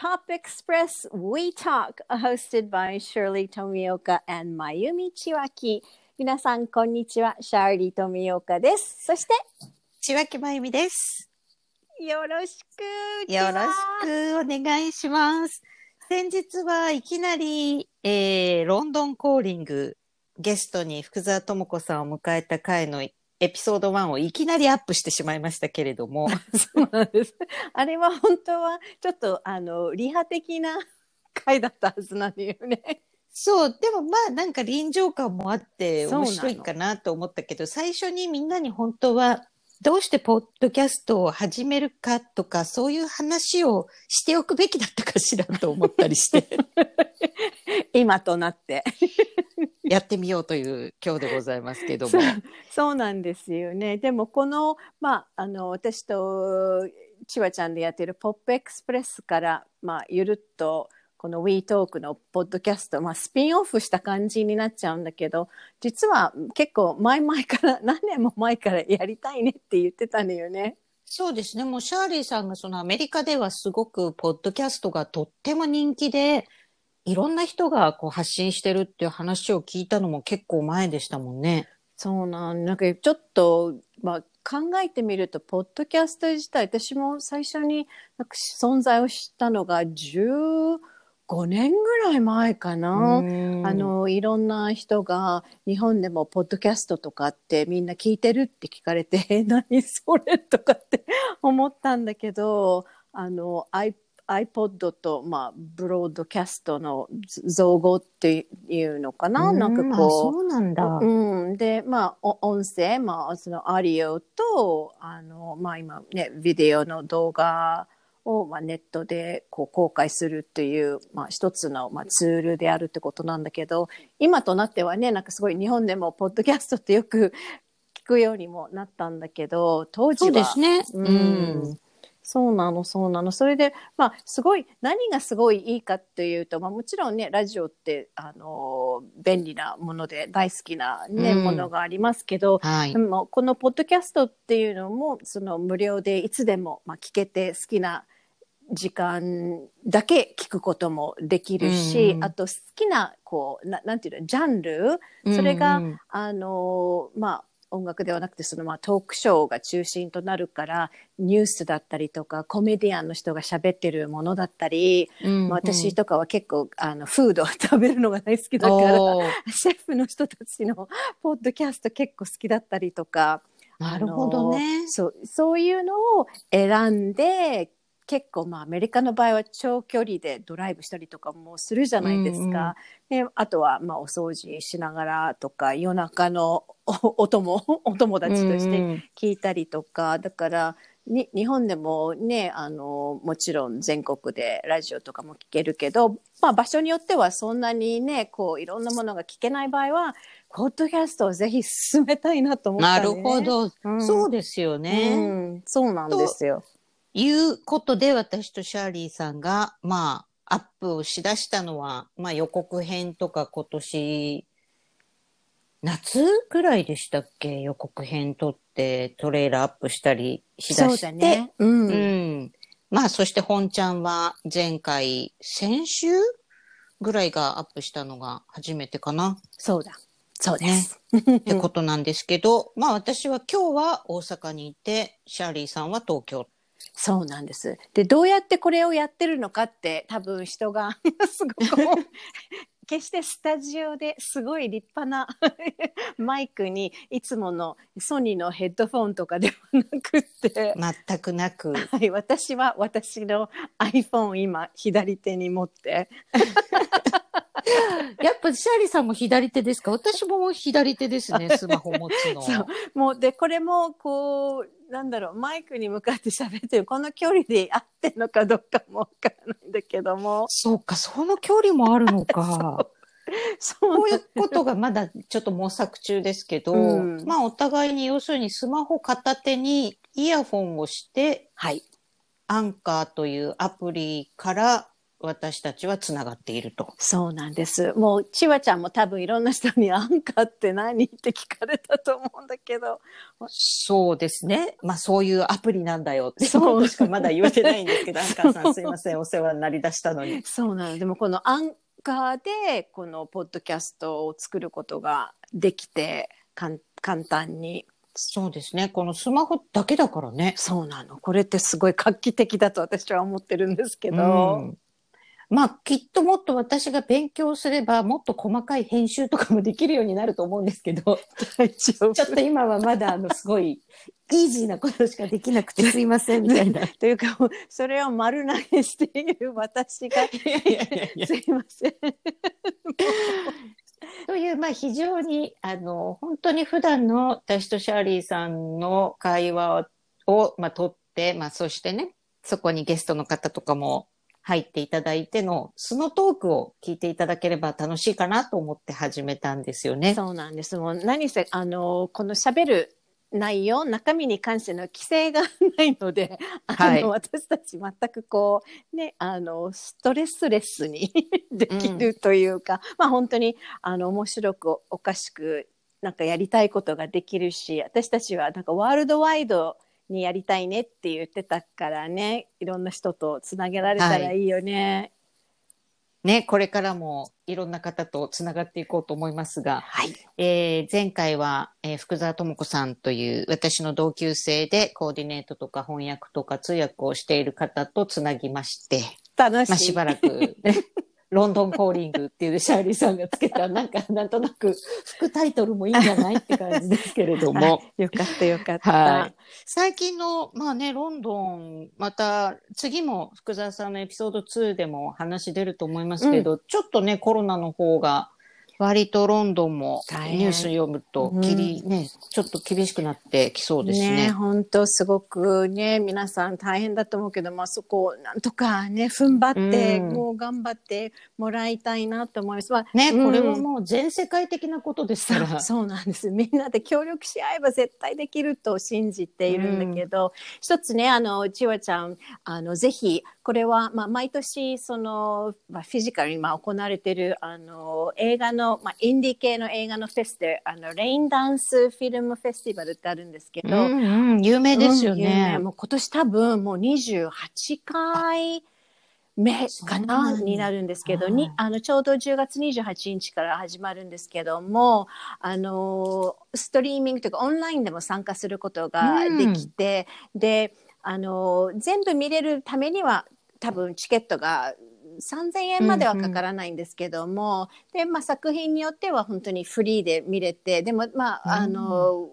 Pop Express We Talk, hosted by Shirley Tomioka and Mayumi Chiwaki. 皆さん、こんにちは。シャーリー富岡です。そして、千脇まゆみです。よろしく。よろしくお願いします。先日はいきなり、えー、ロンドンコーリングゲストに福沢智子さんを迎えた回のエピソード1をいきなりアップしてしまいましたけれども、そうなんです。あれは本当は、ちょっと、あの、リハ的な回だったはずなんだよね。そう、でもまあなんか臨場感もあって面白いかなと思ったけど、最初にみんなに本当はどうしてポッドキャストを始めるかとか、そういう話をしておくべきだったかしらと思ったりして、今となって。やってみようという今日でございますけどもそう。なんですよね。でもこの、まあ、あの私とちわちゃんでやってる「ポップエクスプレス」から、まあ、ゆるっとこの WeTalk のポッドキャスト、まあ、スピンオフした感じになっちゃうんだけど実は結構前々から 何年も前からやりたいねって言ってたのよね。そうですね。もうシャーリーさんがそのアメリカではすごくポッドキャストがとっても人気で、いろんな人がこう発信してるっていう話を聞いたのも結構前でしたもんね。そうなんなんかちょっと、まあ、考えてみるとポッドキャスト自体私も最初になんか存在を知ったのが15年ぐらい前かな。あのいろんな人が日本でもポッドキャストとかってみんな聞いてるって聞かれてえ 何それとかって思ったんだけどあの i iPod と、まあ、ブロードキャストの造語っていうのかな、なんかこうそうなんだ。うん、でまあお音声、まあ、そのアディオとあの、まあ、今ねビデオの動画を、まあ、ネットでこう公開するっていう、まあ、一つの、まあ、ツールであるってことなんだけど今となってはねなんかすごい日本でもポッドキャストってよく聞くようにもなったんだけど当時はそうですね。ううんん。そうなのそうなの。それでまあすごい何がすごいいいかというと、まあ、もちろんねラジオってあの便利なもので大好きな、ねうん。ものがありますけどはい。で。もこのポッドキャストっていうのもその無料でいつでも、まあ、聞けて好きな時間だけ聞くこともできるし、うんあと好きなこうななんていうのジャンル？それがうんうん。あのまあ音楽ではなくてそのまあトークショーが中心となるからニュースだったりとかコメディアンの人が喋ってるものだったり、うんまあ私とかは結構あのフードを食べるのが大好きだから シェフの人たちのポッドキャスト結構好きだったりとかなるほどね。そうそういうのを選んで結構まあアメリカの場合は長距離でドライブしたりとかもするじゃないですか。であとはまあお掃除しながらとか夜中の おお供 お友達としてうん聞いたりとか、だからに日本でもねあのもちろん全国でラジオとかも聞けるけど、まあ、場所によってはそんなにねこういろんなものが聞けない場合はポッドキャストをぜひ進めたいなと思ったなね。るほど。うんそうですよね。うん、そうなんですよ。いうことで私とシャーリーさんが、まあ、アップをしだしたのは、まあ予告編とか今年、夏ぐらいでしたっけ？予告編撮ってトレーラーアップしたりしだそうして。だね。うん。うん。まあそして本ちゃんは前回、先週ぐらいがアップしたのが初めてかなそうだ。そうです。ってことなんですけど、まあ私は今日は大阪にいて、シャーリーさんは東京。そうなんです。で、どうやってこれをやってるのかって、多分人が すごく決してスタジオですごい立派な マイクにいつものソニーのヘッドフォンとかではなくって、全くなく。はい、私は私の iPhone 今左手に持って、やっぱシャーリーさんも左手ですか？私も左手ですね、スマホ持つの。そうもうでこれもこうなんだろうマイクに向かって喋ってるこの距離で合ってるのかどうかもわからないんだけども。そうか、その距離もあるのか。そう。いうことがまだちょっと模索中ですけど、うん。まあお互いに要するにスマホ片手にイヤホンをして、はい。アンカーというアプリから私たちはつながっていると。そうなんです。もう、ちわちゃんも多分いろんな人にアンカーって何って聞かれたと思うんだけど。そうですね。まあそういうアプリなんだよって、そそううしかまだ言われてないんですけど、アンカーさんすいません、お世話になりだしたのに。そうなの。でもこのアンカーで、このポッドキャストを作ることができて、かん簡単に。そうですね。このスマホだけだからね。そうなの。これってすごい画期的だと私は思ってるんですけど。うんまあきっともっと私が勉強すればもっと細かい編集とかもできるようになると思うんですけど、ちょっと今はまだあのすごいイージーなことしかできなくて すいませんみたいな。というか、それを丸投げしている私が、いやいやいやすいません。という、まあ、非常に、あの、本当に普段の私とシャーリーさんの会話を、まあ、取って、まあ、そしてね、そこにゲストの方とかも入っていただいての、そのトークを聞いていただければ楽しいかなと思って始めたんですよね。そうなんです。もう何せ、あの、この喋る内容、中身に関しての規制がないので、あの、はい私たち全くこう、ね、あの、ストレスレスに できるというか、まあ本当に、あの、面白くおかしく、なんかやりたいことができるし、私たちはなんかワールドワイドにやりたいねって言ってたからね、いろんな人とつなげられたらいいよね。ね、これからもいろんな方とつながっていこうと思いますが、はい。えー前回は、えー福沢智子さんという私の同級生でコーディネートとか翻訳とか通訳をしている方とつなぎまして、楽しい。まあ、しばらく、ね、ロンドンコーリングっていうシャーリーさんがつけた、なんかなんとなく副タイトルもいいんじゃないって感じですけれども。は いよかったよかった。はい。最近の、まあね、ロンドン、また、次も福沢さんのエピソード2でも話出ると思いますけど、ちょっとね、コロナの方が、割とロンドンもニュース読むと、うんきり、ね、ちょっと厳しくなってきそうですね。本当すごくね皆さん大変だと思うけど、まあ、そこをなんとかね踏ん張って、うんもう頑張ってもらいたいなと思います。まあね、うんこれはもう全世界的なことですから。そ うそうなんですみんなで協力し合えば絶対できると信じているんだけど、一つねあのちわちゃんあのぜひこれは、まあ、毎年その、まあ、フィジカルに今行われているあの映画の、まあ、インディ系の映画のフェスであのレインダンスフィルムフェスティバルってあるんですけど、うんうん、有名ですようん。もう今年多分もう28回目かなになるんですけど、はい。にあのちょうど10月28日から始まるんですけどもあのストリーミングというかオンラインでも参加することができて、であの全部見れるためには多分チケットが3000円まではかからないんですけども、で、まあ、作品によっては本当にフリーで見れてでもまあ、あの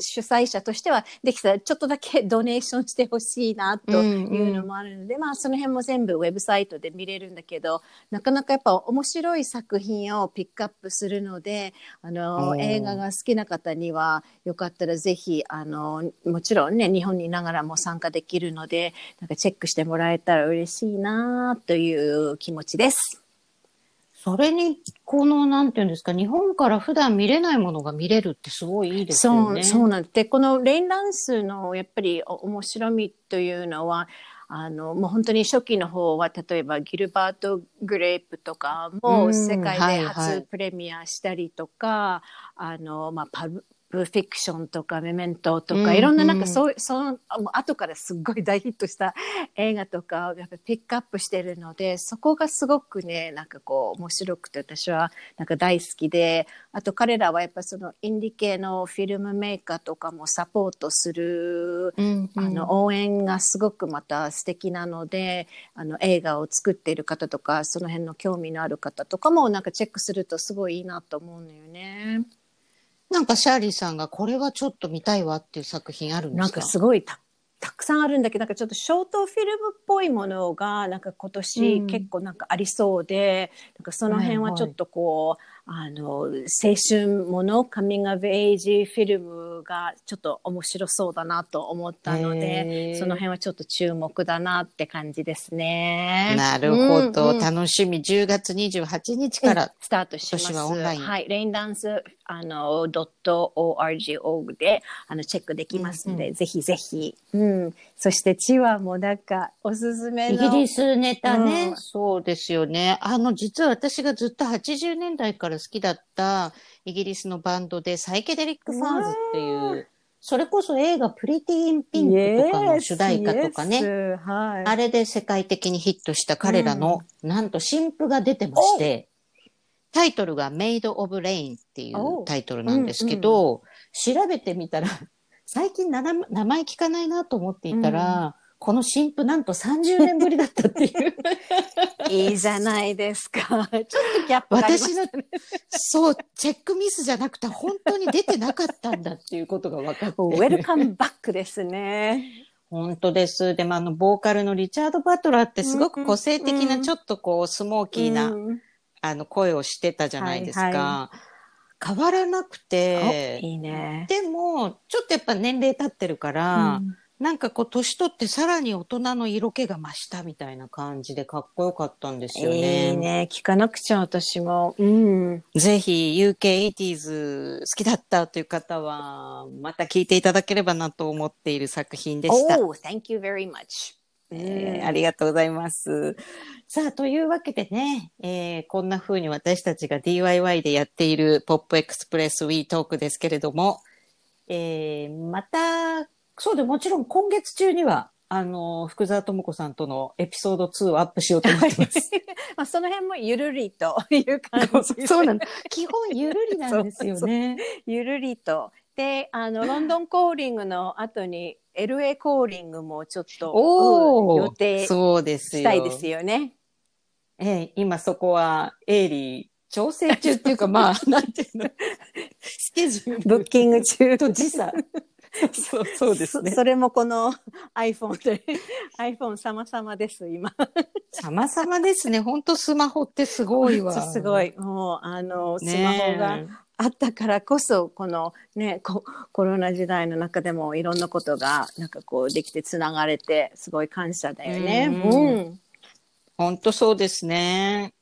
主催者としてはできたらちょっとだけドネーションしてほしいなというのもあるので、まあその辺も全部ウェブサイトで見れるんだけどなかなかやっぱ面白い作品をピックアップするのであおのー映画が好きな方にはよかったらぜひあのもちろんね日本にいながらも参加できるのでなんかチェックしてもらえたら嬉しいなという気持ちです。それに、この、なんていうんですか、日本から普段見れないものが見れるってすごいいいですよね。そうそうなんでこのレインダンスのやっぱりお面白みというのはあのもう本当に初期の方は例えばギルバート・グレープとかうんも世界ではいはい初プレミアしたりとか、あのまあパブプフィクションとかメメントとか、うんいろんななんかそうその後からすっごい 大ヒットした映画とかをやっぱピックアップしてるのでそこがすごくねなんかこう面白くて私はなんか大好きであと彼らはやっぱそのインディ系のフィルムメーカーとかもサポートするうんうんあの応援がすごくまた素敵なのであの映画を作っている方とかその辺の興味のある方とかもなんかチェックするとすごいいいなと思うのよね。なんかシャーリーさんがこれはちょっと見たいわっていう作品あるんですか？なんかすごいたたくさんあるんだけどなんかちょっとショートフィルムっぽいものがなんか今年結構なんかありそうで、なんかその辺はちょっとこう、あの青春ものカミング・アブ・エイジフィルムがちょっと面白そうだなと思ったのへでーその辺はちょっと注目だなって感じですね。なるほど、うんうん楽しみ。10月28日から。スタートします。はオンラインはい、レインダンスあの .org であのチェックできますので、うんぜひぜひ、うん、そしてチワもなんかおすすめの。イギリスネタね、うんそうですよね。あの、実は私がずっと80年代から好きだったイギリスのバンドでサイケデリック・ファーズっていう、それこそ映画プリティ・イン・ピンクとかの主題歌とかね。はい。あれで世界的にヒットした彼らの、なんと新譜が出てまして、タイトルが Made of Rain っていうタイトルなんですけど、調べてみたら、最近名前聞かないなと思っていたら、この新譜なんと30年ぶりだったっていう。いいじゃないですか。ちょっとギャップがあります私の、そう、チェックミスじゃなくて本当に出てなかったんだっていうことが分かって。ウェルカムバックですね。本当です。でもあの、ボーカルのリチャード・バトラーってすごく個性的な、うんちょっとこう、スモーキーな、うんあの、声をしてたじゃないですか。はいは変わらなくおて、いいね。でも、ちょっとやっぱ年齢経ってるから、うんなんかこう、年取ってさらに大人の色気が増したみたいな感じでかっこよかったんですよね。いいね。聞かなくちゃ私も。うん。ぜひ UK80s 好きだったという方は、また聞いていただければなと思っている作品でした。Oh, thank you very much. えーありがとうございます。さあ、というわけでね、えーこんな風に私たちが DIY でやっているポップエクスプレス We Talk ですけれども、えーまた、そうでもちろん今月中には、あの、福沢智子さんとのエピソード2をアップしようと思ってます。まあその辺もゆるりという感じ。そうなんだ。基本ゆるりなんですよね。ゆるりと。で、あの、ロンドンコーリングの後に LA コーリングもちょっとおーうん予定。したいですよね。ええ今そこは鋭利調整中っていうか、まあ、なんていうの、スケジュールブッキング中。と時差。そう、そうですねそ。それもこの iPhone で、iPhone 様々です、今。様々ですね。本当スマホってすごいわ。すごい。もう、あの、スねえ。マホがあったからこそ、このね、ココロナ時代の中でもいろんなことが、なんかこう、できてつながれて、すごい感謝だよね。うんうん。本当そうですね。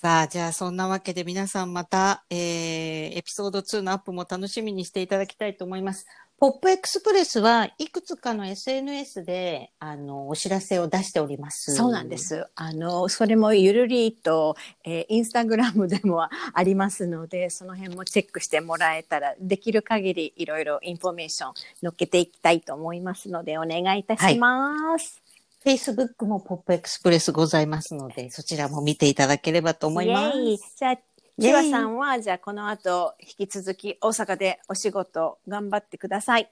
さあ、じゃあそんなわけで皆さんまた、えー、エピソード2のアップも楽しみにしていただきたいと思います。ポップエクスプレスはいくつかの SNS で、あの、お知らせを出しております。そうなんで。す。あの、それもゆるりと、えーインスタグラムでもありますので、その辺もチェックしてもらえたら、できる限りいろいろインフォメーション載っけていきたいと思いますので、お願いいたします。Facebook もポップエクスプレスございますので、そちらも見ていただければと思います。じゃあ、イエ千イ葉さんは、じゃあこの後、引き続き大阪でお仕事頑張ってください。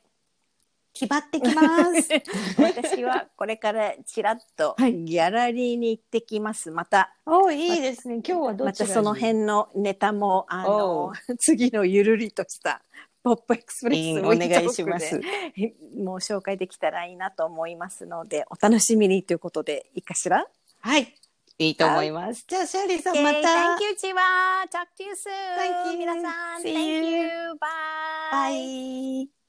決まってきます。私はこれからちらっとはいギャラリーに行ってきます。また、おいいですね。今日はどちらに？またその辺のネタも、あおの、次のゆるりとしたポップエクスプレスお願いします。で もう紹介できたらいいなと思いますので、お楽しみにということでいいかしら？はい。いいと思います。じゃあ、シャーリーさんまた。Thank you, チワ Talk to you soon. Thank you. 皆さん、Thank you. Bye. バイ。